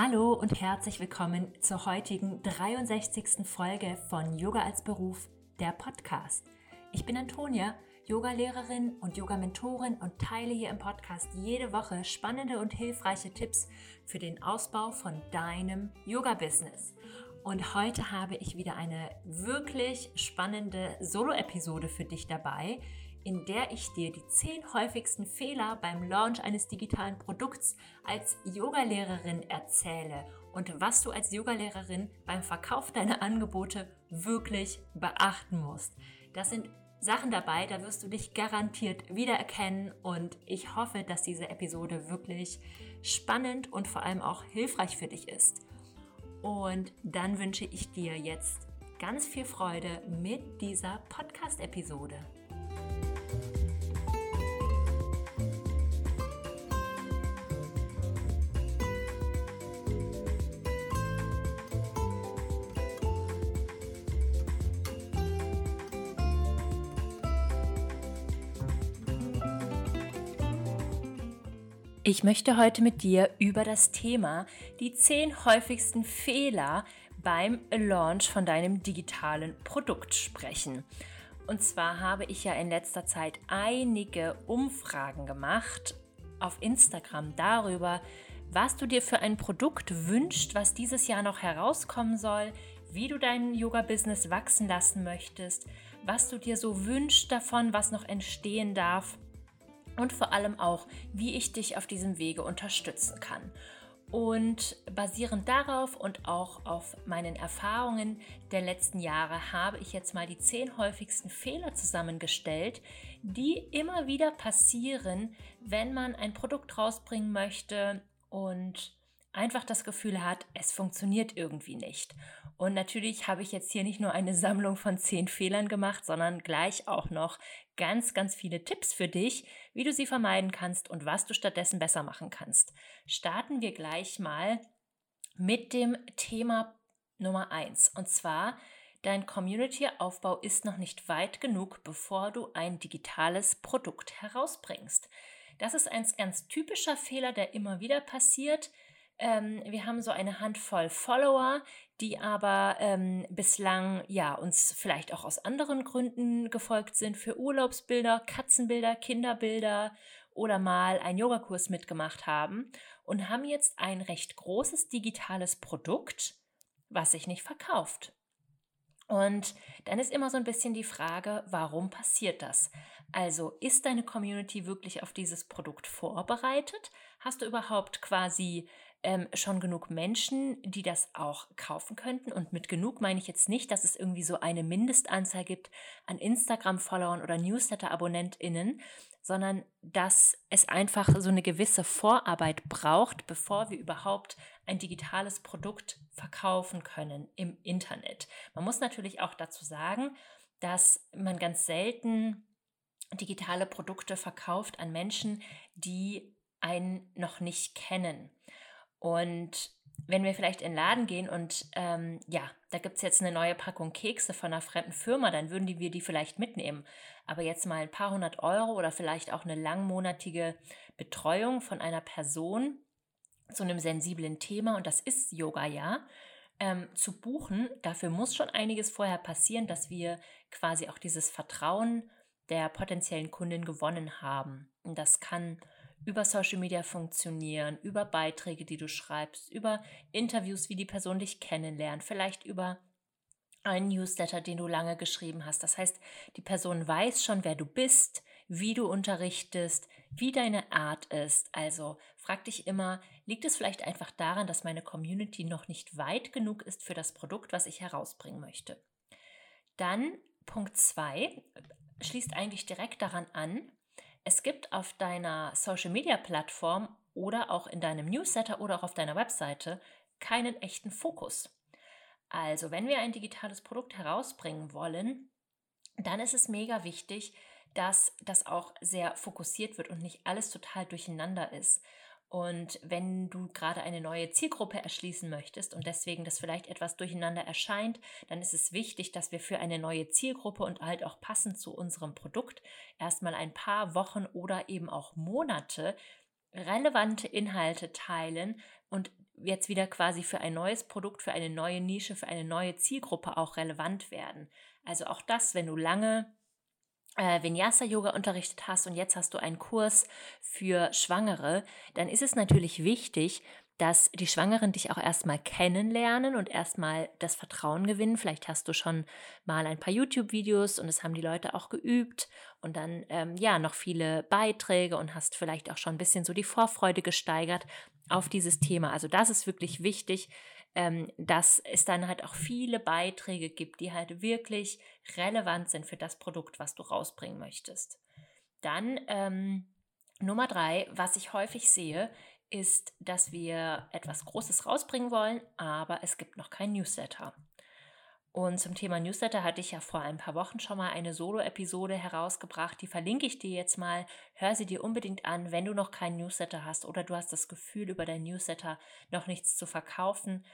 Hallo und herzlich willkommen zur heutigen 63. Folge von Yoga als Beruf, der Podcast. Ich bin Antonia, Yogalehrerin und Yoga-Mentorin und teile hier im Podcast jede Woche spannende und hilfreiche Tipps für den Ausbau von deinem Yoga-Business. Und heute habe ich wieder eine wirklich spannende Solo-Episode für dich dabei, in der ich dir die zehn häufigsten Fehler beim Launch eines digitalen Produkts als Yogalehrerin erzähle und was du als Yogalehrerin beim Verkauf deiner Angebote wirklich beachten musst. Das sind Sachen dabei, da wirst du dich garantiert wiedererkennen und ich hoffe, dass diese Episode wirklich spannend und vor allem auch hilfreich für dich ist. Und dann wünsche ich dir jetzt ganz viel Freude mit dieser Podcast-Episode. Ich möchte heute mit dir über das Thema die zehn häufigsten Fehler beim Launch von deinem digitalen Produkt sprechen. Und zwar habe ich ja in letzter Zeit einige Umfragen gemacht auf Instagram darüber, was du dir für ein Produkt wünschst, was dieses Jahr noch herauskommen soll, wie du dein Yoga-Business wachsen lassen möchtest, was du dir so wünschst davon, was noch entstehen darf und vor allem auch, wie ich dich auf diesem Wege unterstützen kann. Und basierend darauf und auch auf meinen Erfahrungen der letzten Jahre habe ich jetzt mal die zehn häufigsten Fehler zusammengestellt, die immer wieder passieren, wenn man ein Produkt rausbringen möchte und einfach das Gefühl hat, es funktioniert irgendwie nicht. Und natürlich habe ich jetzt hier nicht nur eine Sammlung von zehn Fehlern gemacht, sondern gleich auch noch ganz, ganz viele Tipps für dich, wie du sie vermeiden kannst und was du stattdessen besser machen kannst. Starten wir gleich mal mit dem Thema Nummer eins Und zwar, dein Community-Aufbau ist noch nicht weit genug, bevor du ein digitales Produkt herausbringst. Das ist ein ganz typischer Fehler, der immer wieder passiert. Ähm, wir haben so eine Handvoll Follower, die aber ähm, bislang ja uns vielleicht auch aus anderen Gründen gefolgt sind für Urlaubsbilder, Katzenbilder, Kinderbilder oder mal einen Yogakurs mitgemacht haben und haben jetzt ein recht großes digitales Produkt, was sich nicht verkauft. Und dann ist immer so ein bisschen die Frage, warum passiert das? Also ist deine Community wirklich auf dieses Produkt vorbereitet? Hast du überhaupt quasi ähm, schon genug Menschen, die das auch kaufen könnten. Und mit genug meine ich jetzt nicht, dass es irgendwie so eine Mindestanzahl gibt an Instagram-Followern oder Newsletter-AbonnentInnen, sondern dass es einfach so eine gewisse Vorarbeit braucht, bevor wir überhaupt ein digitales Produkt verkaufen können im Internet. Man muss natürlich auch dazu sagen, dass man ganz selten digitale Produkte verkauft an Menschen, die einen noch nicht kennen. Und wenn wir vielleicht in den Laden gehen und ähm, ja, da gibt es jetzt eine neue Packung Kekse von einer fremden Firma, dann würden die, wir die vielleicht mitnehmen. Aber jetzt mal ein paar hundert Euro oder vielleicht auch eine langmonatige Betreuung von einer Person zu einem sensiblen Thema, und das ist Yoga ja, ähm, zu buchen, dafür muss schon einiges vorher passieren, dass wir quasi auch dieses Vertrauen der potenziellen Kundin gewonnen haben. Und das kann über Social Media funktionieren, über Beiträge, die du schreibst, über Interviews, wie die Person dich kennenlernt, vielleicht über einen Newsletter, den du lange geschrieben hast. Das heißt, die Person weiß schon, wer du bist, wie du unterrichtest, wie deine Art ist. Also frag dich immer, liegt es vielleicht einfach daran, dass meine Community noch nicht weit genug ist für das Produkt, was ich herausbringen möchte? Dann Punkt 2 schließt eigentlich direkt daran an, es gibt auf deiner Social-Media-Plattform oder auch in deinem Newsletter oder auch auf deiner Webseite keinen echten Fokus. Also, wenn wir ein digitales Produkt herausbringen wollen, dann ist es mega wichtig, dass das auch sehr fokussiert wird und nicht alles total durcheinander ist. Und wenn du gerade eine neue Zielgruppe erschließen möchtest und deswegen das vielleicht etwas durcheinander erscheint, dann ist es wichtig, dass wir für eine neue Zielgruppe und halt auch passend zu unserem Produkt erstmal ein paar Wochen oder eben auch Monate relevante Inhalte teilen und jetzt wieder quasi für ein neues Produkt, für eine neue Nische, für eine neue Zielgruppe auch relevant werden. Also auch das, wenn du lange äh, Vinyasa-Yoga unterrichtet hast und jetzt hast du einen Kurs für Schwangere, dann ist es natürlich wichtig, dass die Schwangeren dich auch erstmal kennenlernen und erstmal das Vertrauen gewinnen. Vielleicht hast du schon mal ein paar YouTube-Videos und es haben die Leute auch geübt und dann ähm, ja noch viele Beiträge und hast vielleicht auch schon ein bisschen so die Vorfreude gesteigert auf dieses Thema. Also das ist wirklich wichtig, ähm, dass es dann halt auch viele Beiträge gibt, die halt wirklich relevant sind für das Produkt, was du rausbringen möchtest. Dann ähm, Nummer drei, was ich häufig sehe, ist, dass wir etwas Großes rausbringen wollen, aber es gibt noch kein Newsletter. Und zum Thema Newsletter hatte ich ja vor ein paar Wochen schon mal eine Solo-Episode herausgebracht. Die verlinke ich dir jetzt mal. Hör sie dir unbedingt an, wenn du noch keinen Newsletter hast oder du hast das Gefühl, über dein Newsletter noch nichts zu verkaufen.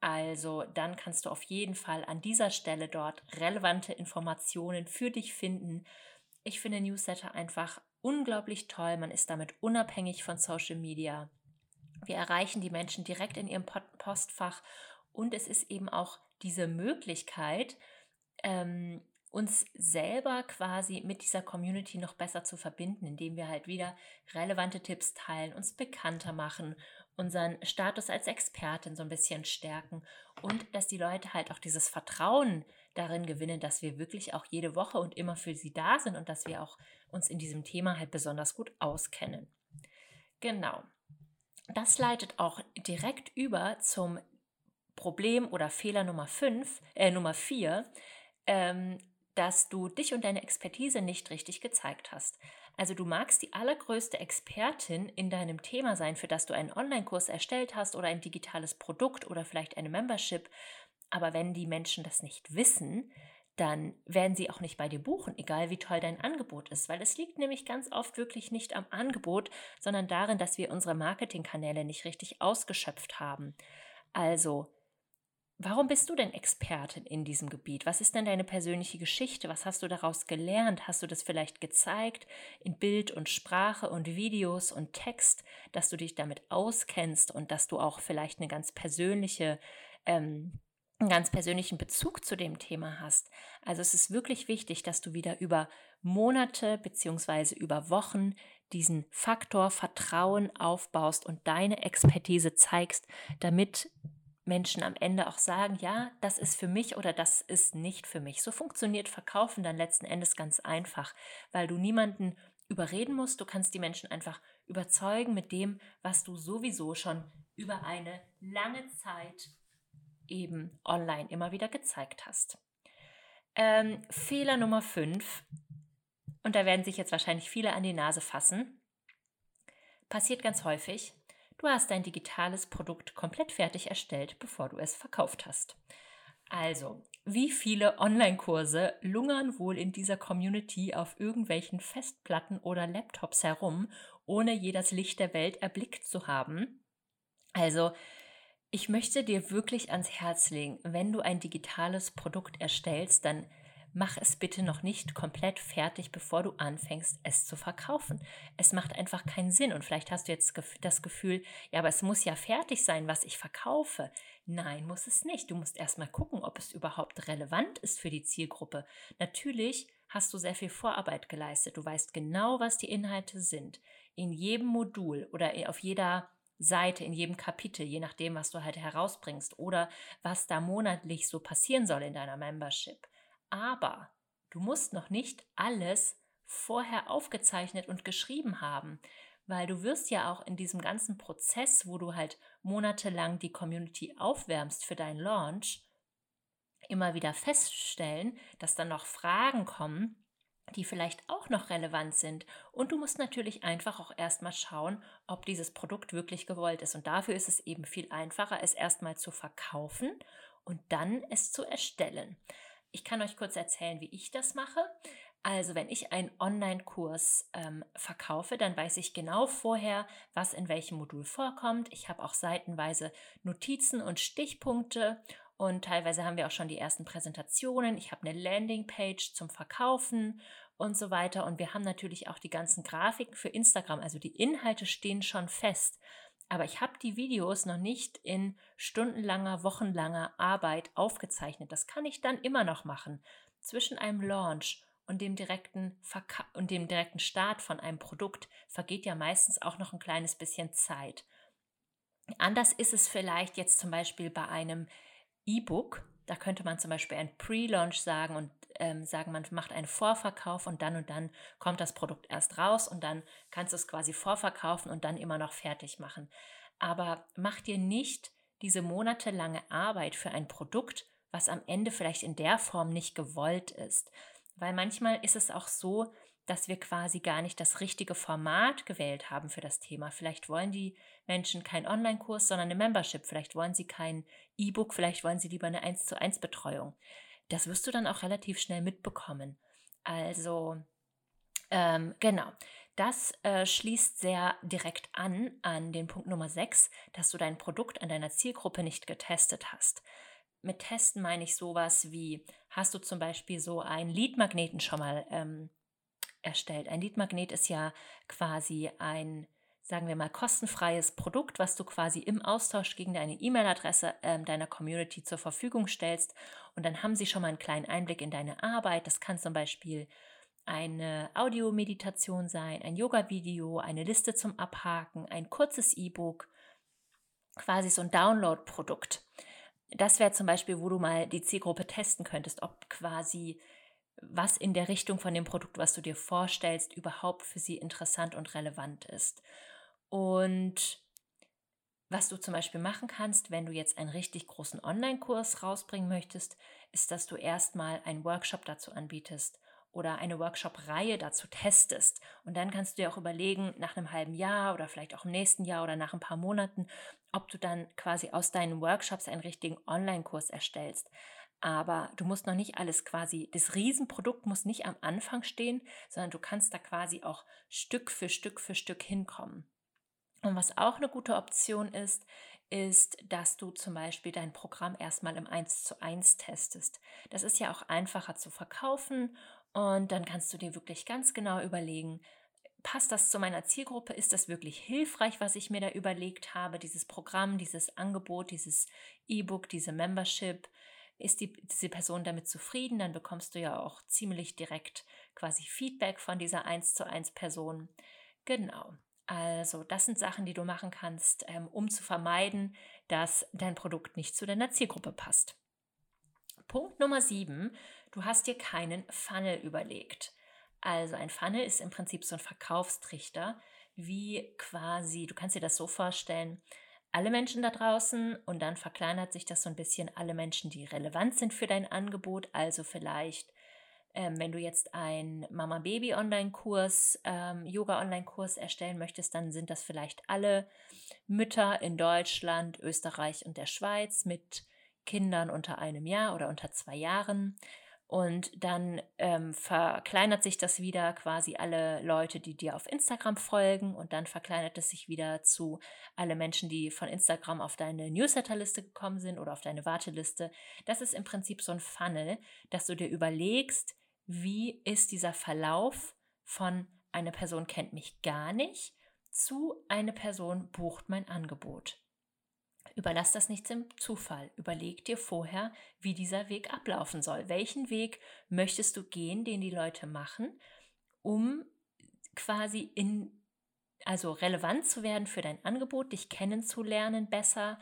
Also dann kannst du auf jeden Fall an dieser Stelle dort relevante Informationen für dich finden. Ich finde Newsletter einfach unglaublich toll. Man ist damit unabhängig von Social Media. Wir erreichen die Menschen direkt in ihrem Postfach und es ist eben auch diese Möglichkeit, ähm, uns selber quasi mit dieser Community noch besser zu verbinden, indem wir halt wieder relevante Tipps teilen, uns bekannter machen, unseren Status als Expertin so ein bisschen stärken und dass die Leute halt auch dieses Vertrauen darin gewinnen, dass wir wirklich auch jede Woche und immer für sie da sind und dass wir auch uns in diesem Thema halt besonders gut auskennen. Genau. Das leitet auch direkt über zum Problem oder Fehler Nummer 5, äh, Nummer 4, ähm, dass du dich und deine Expertise nicht richtig gezeigt hast. Also du magst die allergrößte Expertin in deinem Thema sein, für das du einen Online-Kurs erstellt hast oder ein digitales Produkt oder vielleicht eine Membership, aber wenn die Menschen das nicht wissen, dann werden sie auch nicht bei dir buchen, egal wie toll dein Angebot ist, weil es liegt nämlich ganz oft wirklich nicht am Angebot, sondern darin, dass wir unsere Marketingkanäle nicht richtig ausgeschöpft haben. Also, warum bist du denn Expertin in diesem Gebiet? Was ist denn deine persönliche Geschichte? Was hast du daraus gelernt? Hast du das vielleicht gezeigt in Bild und Sprache und Videos und Text, dass du dich damit auskennst und dass du auch vielleicht eine ganz persönliche ähm, einen ganz persönlichen Bezug zu dem Thema hast. Also es ist wirklich wichtig, dass du wieder über Monate beziehungsweise über Wochen diesen Faktor Vertrauen aufbaust und deine Expertise zeigst, damit Menschen am Ende auch sagen, ja, das ist für mich oder das ist nicht für mich. So funktioniert Verkaufen dann letzten Endes ganz einfach, weil du niemanden überreden musst. Du kannst die Menschen einfach überzeugen mit dem, was du sowieso schon über eine lange Zeit eben online immer wieder gezeigt hast. Ähm, Fehler Nummer 5, und da werden sich jetzt wahrscheinlich viele an die Nase fassen, passiert ganz häufig, du hast dein digitales Produkt komplett fertig erstellt, bevor du es verkauft hast. Also, wie viele Online-Kurse lungern wohl in dieser Community auf irgendwelchen Festplatten oder Laptops herum, ohne je das Licht der Welt erblickt zu haben? Also, ich möchte dir wirklich ans Herz legen, wenn du ein digitales Produkt erstellst, dann mach es bitte noch nicht komplett fertig, bevor du anfängst, es zu verkaufen. Es macht einfach keinen Sinn. Und vielleicht hast du jetzt das Gefühl, ja, aber es muss ja fertig sein, was ich verkaufe. Nein, muss es nicht. Du musst erstmal gucken, ob es überhaupt relevant ist für die Zielgruppe. Natürlich hast du sehr viel Vorarbeit geleistet. Du weißt genau, was die Inhalte sind. In jedem Modul oder auf jeder Seite, in jedem Kapitel, je nachdem, was du halt herausbringst oder was da monatlich so passieren soll in deiner Membership. Aber du musst noch nicht alles vorher aufgezeichnet und geschrieben haben, weil du wirst ja auch in diesem ganzen Prozess, wo du halt monatelang die Community aufwärmst für deinen Launch, immer wieder feststellen, dass dann noch Fragen kommen, die vielleicht auch noch relevant sind. Und du musst natürlich einfach auch erstmal schauen, ob dieses Produkt wirklich gewollt ist. Und dafür ist es eben viel einfacher, es erstmal zu verkaufen und dann es zu erstellen. Ich kann euch kurz erzählen, wie ich das mache. Also wenn ich einen Online-Kurs ähm, verkaufe, dann weiß ich genau vorher, was in welchem Modul vorkommt. Ich habe auch seitenweise Notizen und Stichpunkte und teilweise haben wir auch schon die ersten Präsentationen. Ich habe eine Landingpage zum Verkaufen und so weiter. Und wir haben natürlich auch die ganzen Grafiken für Instagram. Also die Inhalte stehen schon fest. Aber ich habe die Videos noch nicht in stundenlanger, wochenlanger Arbeit aufgezeichnet. Das kann ich dann immer noch machen. Zwischen einem Launch und dem direkten Verka und dem direkten Start von einem Produkt vergeht ja meistens auch noch ein kleines bisschen Zeit. Anders ist es vielleicht jetzt zum Beispiel bei einem E-Book. Da könnte man zum Beispiel ein Pre-Launch sagen und ähm, sagen, man macht einen Vorverkauf und dann und dann kommt das Produkt erst raus und dann kannst du es quasi vorverkaufen und dann immer noch fertig machen. Aber mach dir nicht diese monatelange Arbeit für ein Produkt, was am Ende vielleicht in der Form nicht gewollt ist. Weil manchmal ist es auch so, dass wir quasi gar nicht das richtige Format gewählt haben für das Thema. Vielleicht wollen die Menschen keinen Online-Kurs, sondern eine Membership. Vielleicht wollen sie kein E-Book, vielleicht wollen sie lieber eine 1 zu 1 Betreuung. Das wirst du dann auch relativ schnell mitbekommen. Also, ähm, genau. Das äh, schließt sehr direkt an an den Punkt Nummer 6, dass du dein Produkt an deiner Zielgruppe nicht getestet hast. Mit Testen meine ich sowas wie, hast du zum Beispiel so einen Leadmagneten schon mal ähm, erstellt. Ein Leadmagnet ist ja quasi ein, sagen wir mal, kostenfreies Produkt, was du quasi im Austausch gegen deine E-Mail-Adresse äh, deiner Community zur Verfügung stellst. Und dann haben sie schon mal einen kleinen Einblick in deine Arbeit. Das kann zum Beispiel eine Audiomeditation sein, ein Yoga-Video, eine Liste zum Abhaken, ein kurzes E-Book, quasi so ein Download-Produkt. Das wäre zum Beispiel, wo du mal die Zielgruppe testen könntest, ob quasi was in der Richtung von dem Produkt, was du dir vorstellst, überhaupt für sie interessant und relevant ist. Und was du zum Beispiel machen kannst, wenn du jetzt einen richtig großen Online-Kurs rausbringen möchtest, ist, dass du erstmal einen Workshop dazu anbietest oder eine Workshop-Reihe dazu testest. Und dann kannst du dir auch überlegen, nach einem halben Jahr oder vielleicht auch im nächsten Jahr oder nach ein paar Monaten, ob du dann quasi aus deinen Workshops einen richtigen Online-Kurs erstellst. Aber du musst noch nicht alles quasi, das Riesenprodukt muss nicht am Anfang stehen, sondern du kannst da quasi auch Stück für Stück für Stück hinkommen. Und was auch eine gute Option ist, ist, dass du zum Beispiel dein Programm erstmal im 1 zu 1 testest. Das ist ja auch einfacher zu verkaufen und dann kannst du dir wirklich ganz genau überlegen, passt das zu meiner Zielgruppe? Ist das wirklich hilfreich, was ich mir da überlegt habe? Dieses Programm, dieses Angebot, dieses E-Book, diese Membership? Ist die, diese Person damit zufrieden? Dann bekommst du ja auch ziemlich direkt quasi Feedback von dieser 1 zu 1 Person. Genau. Also, das sind Sachen, die du machen kannst, ähm, um zu vermeiden, dass dein Produkt nicht zu deiner Zielgruppe passt. Punkt Nummer 7. Du hast dir keinen Funnel überlegt. Also ein Funnel ist im Prinzip so ein Verkaufstrichter, wie quasi, du kannst dir das so vorstellen, alle Menschen da draußen und dann verkleinert sich das so ein bisschen alle Menschen, die relevant sind für dein Angebot. Also vielleicht, ähm, wenn du jetzt einen Mama-Baby-Online-Kurs, ähm, Yoga-Online-Kurs erstellen möchtest, dann sind das vielleicht alle Mütter in Deutschland, Österreich und der Schweiz mit Kindern unter einem Jahr oder unter zwei Jahren. Und dann ähm, verkleinert sich das wieder quasi alle Leute, die dir auf Instagram folgen. Und dann verkleinert es sich wieder zu alle Menschen, die von Instagram auf deine Newsletterliste gekommen sind oder auf deine Warteliste. Das ist im Prinzip so ein Funnel, dass du dir überlegst, wie ist dieser Verlauf von eine Person kennt mich gar nicht zu eine Person bucht mein Angebot. Überlass das nicht dem Zufall. Überleg dir vorher, wie dieser Weg ablaufen soll. Welchen Weg möchtest du gehen, den die Leute machen, um quasi in, also relevant zu werden für dein Angebot, dich kennenzulernen besser,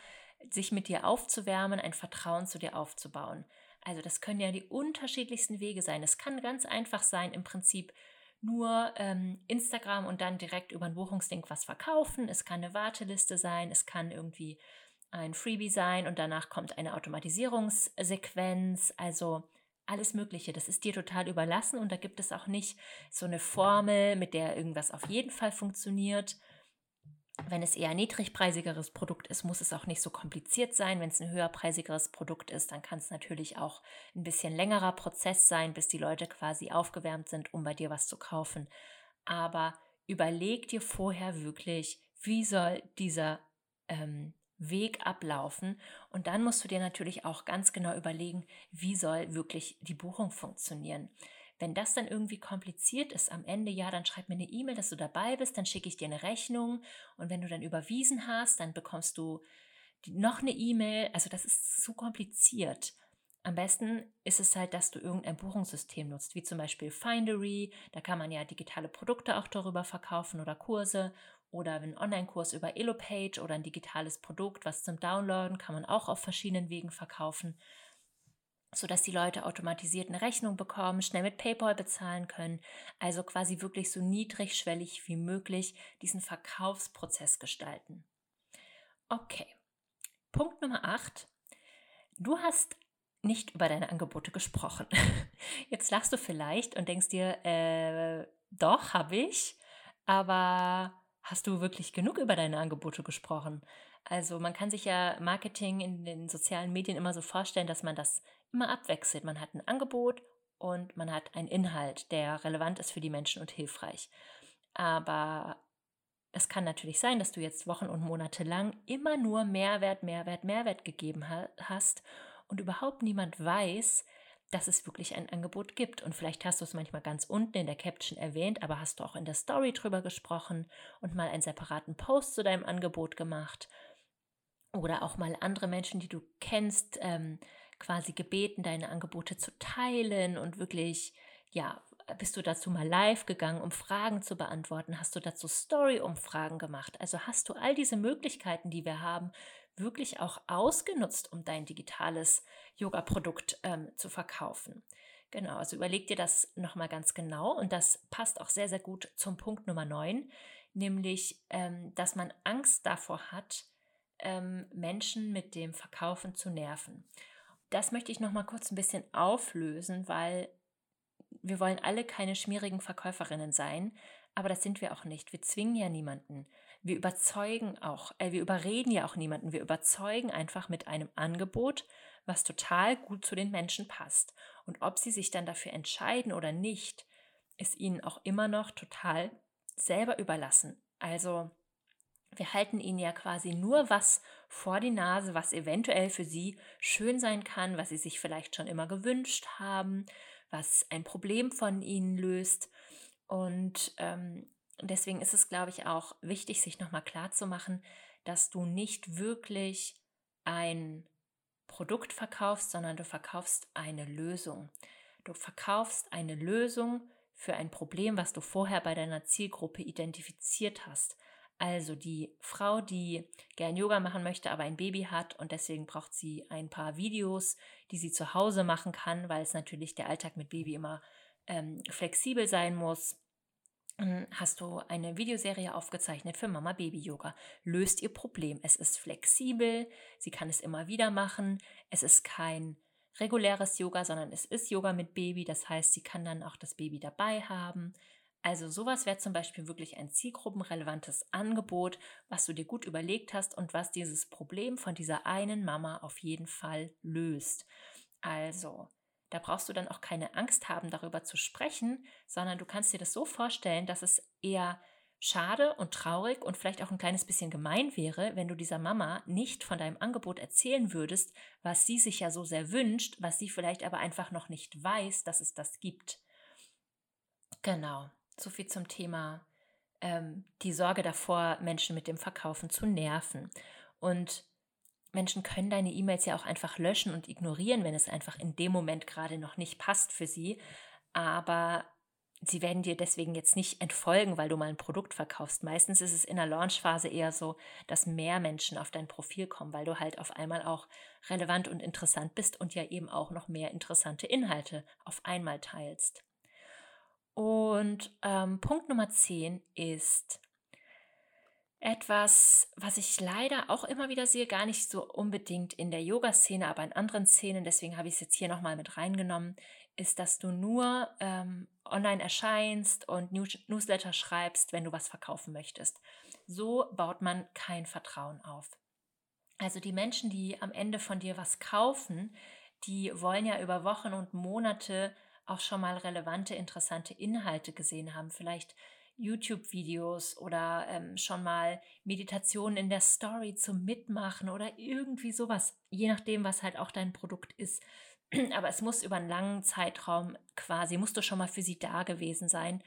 sich mit dir aufzuwärmen, ein Vertrauen zu dir aufzubauen. Also das können ja die unterschiedlichsten Wege sein. Es kann ganz einfach sein, im Prinzip nur ähm, Instagram und dann direkt über ein Buchungslink was verkaufen. Es kann eine Warteliste sein, es kann irgendwie ein Freebie sein und danach kommt eine Automatisierungssequenz, also alles Mögliche. Das ist dir total überlassen und da gibt es auch nicht so eine Formel, mit der irgendwas auf jeden Fall funktioniert. Wenn es eher ein niedrigpreisigeres Produkt ist, muss es auch nicht so kompliziert sein. Wenn es ein höherpreisigeres Produkt ist, dann kann es natürlich auch ein bisschen längerer Prozess sein, bis die Leute quasi aufgewärmt sind, um bei dir was zu kaufen. Aber überleg dir vorher wirklich, wie soll dieser ähm, Weg ablaufen. Und dann musst du dir natürlich auch ganz genau überlegen, wie soll wirklich die Buchung funktionieren. Wenn das dann irgendwie kompliziert ist am Ende, ja, dann schreib mir eine E-Mail, dass du dabei bist, dann schicke ich dir eine Rechnung und wenn du dann überwiesen hast, dann bekommst du noch eine E-Mail. Also das ist zu kompliziert. Am besten ist es halt, dass du irgendein Buchungssystem nutzt, wie zum Beispiel Findery. Da kann man ja digitale Produkte auch darüber verkaufen oder Kurse oder einen Online-Kurs über Elopage oder ein digitales Produkt, was zum Downloaden kann man auch auf verschiedenen Wegen verkaufen, sodass die Leute automatisiert eine Rechnung bekommen, schnell mit PayPal bezahlen können. Also quasi wirklich so niedrigschwellig wie möglich diesen Verkaufsprozess gestalten. Okay. Punkt Nummer 8. Du hast nicht über deine Angebote gesprochen. Jetzt lachst du vielleicht und denkst dir, äh, doch, habe ich, aber hast du wirklich genug über deine Angebote gesprochen? Also man kann sich ja Marketing in den sozialen Medien immer so vorstellen, dass man das immer abwechselt. Man hat ein Angebot und man hat einen Inhalt, der relevant ist für die Menschen und hilfreich. Aber es kann natürlich sein, dass du jetzt Wochen und Monate lang immer nur Mehrwert, Mehrwert, Mehrwert gegeben hast und überhaupt niemand weiß, dass es wirklich ein Angebot gibt. Und vielleicht hast du es manchmal ganz unten in der Caption erwähnt, aber hast du auch in der Story drüber gesprochen und mal einen separaten Post zu deinem Angebot gemacht. Oder auch mal andere Menschen, die du kennst, ähm, quasi gebeten, deine Angebote zu teilen und wirklich, ja, bist du dazu mal live gegangen, um Fragen zu beantworten? Hast du dazu Story-Umfragen gemacht? Also hast du all diese Möglichkeiten, die wir haben, wirklich auch ausgenutzt, um dein digitales Yoga-Produkt ähm, zu verkaufen. Genau, also überleg dir das nochmal ganz genau und das passt auch sehr, sehr gut zum Punkt Nummer 9, nämlich, ähm, dass man Angst davor hat, ähm, Menschen mit dem Verkaufen zu nerven. Das möchte ich nochmal kurz ein bisschen auflösen, weil wir wollen alle keine schmierigen Verkäuferinnen sein, aber das sind wir auch nicht. Wir zwingen ja niemanden. Wir überzeugen auch, äh, wir überreden ja auch niemanden. Wir überzeugen einfach mit einem Angebot, was total gut zu den Menschen passt. Und ob sie sich dann dafür entscheiden oder nicht, ist ihnen auch immer noch total selber überlassen. Also wir halten ihnen ja quasi nur was vor die Nase, was eventuell für sie schön sein kann, was sie sich vielleicht schon immer gewünscht haben, was ein Problem von ihnen löst. Und ähm, deswegen ist es, glaube ich, auch wichtig, sich nochmal klar zu machen, dass du nicht wirklich ein Produkt verkaufst, sondern du verkaufst eine Lösung. Du verkaufst eine Lösung für ein Problem, was du vorher bei deiner Zielgruppe identifiziert hast. Also die Frau, die gern Yoga machen möchte, aber ein Baby hat und deswegen braucht sie ein paar Videos, die sie zu Hause machen kann, weil es natürlich der Alltag mit Baby immer ähm, flexibel sein muss hast du eine Videoserie aufgezeichnet für Mama Baby Yoga. Löst ihr Problem. Es ist flexibel, sie kann es immer wieder machen. Es ist kein reguläres Yoga, sondern es ist Yoga mit Baby. Das heißt, sie kann dann auch das Baby dabei haben. Also sowas wäre zum Beispiel wirklich ein zielgruppenrelevantes Angebot, was du dir gut überlegt hast und was dieses Problem von dieser einen Mama auf jeden Fall löst. Also da brauchst du dann auch keine Angst haben, darüber zu sprechen, sondern du kannst dir das so vorstellen, dass es eher schade und traurig und vielleicht auch ein kleines bisschen gemein wäre, wenn du dieser Mama nicht von deinem Angebot erzählen würdest, was sie sich ja so sehr wünscht, was sie vielleicht aber einfach noch nicht weiß, dass es das gibt. Genau, so viel zum Thema ähm, die Sorge davor, Menschen mit dem Verkaufen zu nerven. Und Menschen können deine E-Mails ja auch einfach löschen und ignorieren, wenn es einfach in dem Moment gerade noch nicht passt für sie. Aber sie werden dir deswegen jetzt nicht entfolgen, weil du mal ein Produkt verkaufst. Meistens ist es in der Launchphase eher so, dass mehr Menschen auf dein Profil kommen, weil du halt auf einmal auch relevant und interessant bist und ja eben auch noch mehr interessante Inhalte auf einmal teilst. Und ähm, Punkt Nummer 10 ist, etwas, was ich leider auch immer wieder sehe, gar nicht so unbedingt in der Yoga-Szene, aber in anderen Szenen, deswegen habe ich es jetzt hier nochmal mit reingenommen, ist, dass du nur ähm, online erscheinst und News Newsletter schreibst, wenn du was verkaufen möchtest. So baut man kein Vertrauen auf. Also die Menschen, die am Ende von dir was kaufen, die wollen ja über Wochen und Monate auch schon mal relevante, interessante Inhalte gesehen haben. Vielleicht YouTube-Videos oder ähm, schon mal Meditationen in der Story zum Mitmachen oder irgendwie sowas, je nachdem, was halt auch dein Produkt ist. aber es muss über einen langen Zeitraum quasi, musst du schon mal für sie da gewesen sein,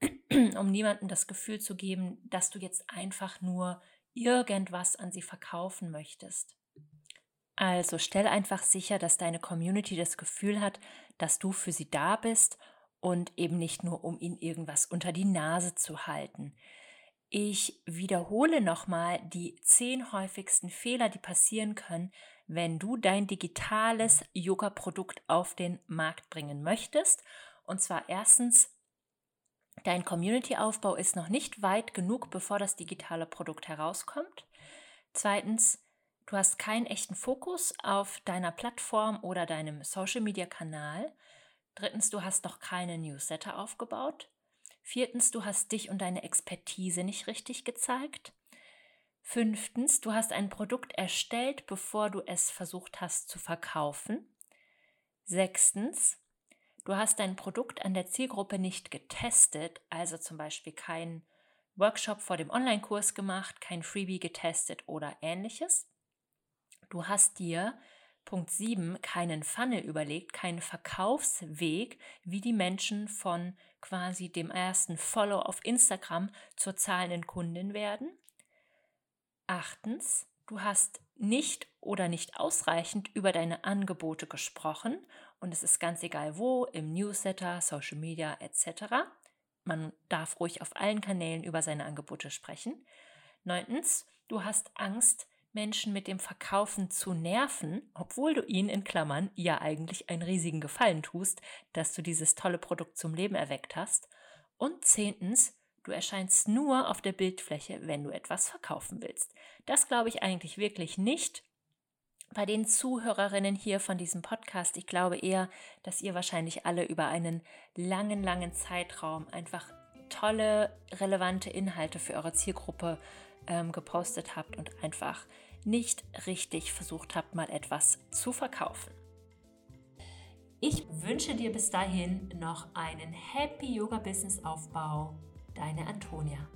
um niemandem das Gefühl zu geben, dass du jetzt einfach nur irgendwas an sie verkaufen möchtest. Also stell einfach sicher, dass deine Community das Gefühl hat, dass du für sie da bist und eben nicht nur, um ihnen irgendwas unter die Nase zu halten. Ich wiederhole nochmal die zehn häufigsten Fehler, die passieren können, wenn du dein digitales Yoga-Produkt auf den Markt bringen möchtest. Und zwar erstens, dein Community-Aufbau ist noch nicht weit genug, bevor das digitale Produkt herauskommt. Zweitens, du hast keinen echten Fokus auf deiner Plattform oder deinem Social-Media-Kanal. Drittens, du hast noch keine Newsletter aufgebaut. Viertens, du hast dich und deine Expertise nicht richtig gezeigt. Fünftens, du hast ein Produkt erstellt, bevor du es versucht hast zu verkaufen. Sechstens, du hast dein Produkt an der Zielgruppe nicht getestet, also zum Beispiel keinen Workshop vor dem Online-Kurs gemacht, kein Freebie getestet oder ähnliches. Du hast dir Punkt 7 keinen Funnel überlegt, keinen Verkaufsweg, wie die Menschen von quasi dem ersten Follow auf Instagram zur zahlenden Kundin werden. Achtens, du hast nicht oder nicht ausreichend über deine Angebote gesprochen und es ist ganz egal wo, im Newsletter, Social Media etc. Man darf ruhig auf allen Kanälen über seine Angebote sprechen. Neuntens, du hast Angst, Menschen mit dem Verkaufen zu nerven, obwohl du ihnen in Klammern ja eigentlich einen riesigen Gefallen tust, dass du dieses tolle Produkt zum Leben erweckt hast. Und zehntens, Du erscheinst nur auf der Bildfläche, wenn du etwas verkaufen willst. Das glaube ich eigentlich wirklich nicht. Bei den Zuhörerinnen hier von diesem Podcast, ich glaube eher, dass ihr wahrscheinlich alle über einen langen, langen Zeitraum einfach tolle, relevante Inhalte für eure Zielgruppe ähm, gepostet habt und einfach nicht richtig versucht habt, mal etwas zu verkaufen. Ich wünsche dir bis dahin noch einen Happy Yoga Business Aufbau Deine Antonia.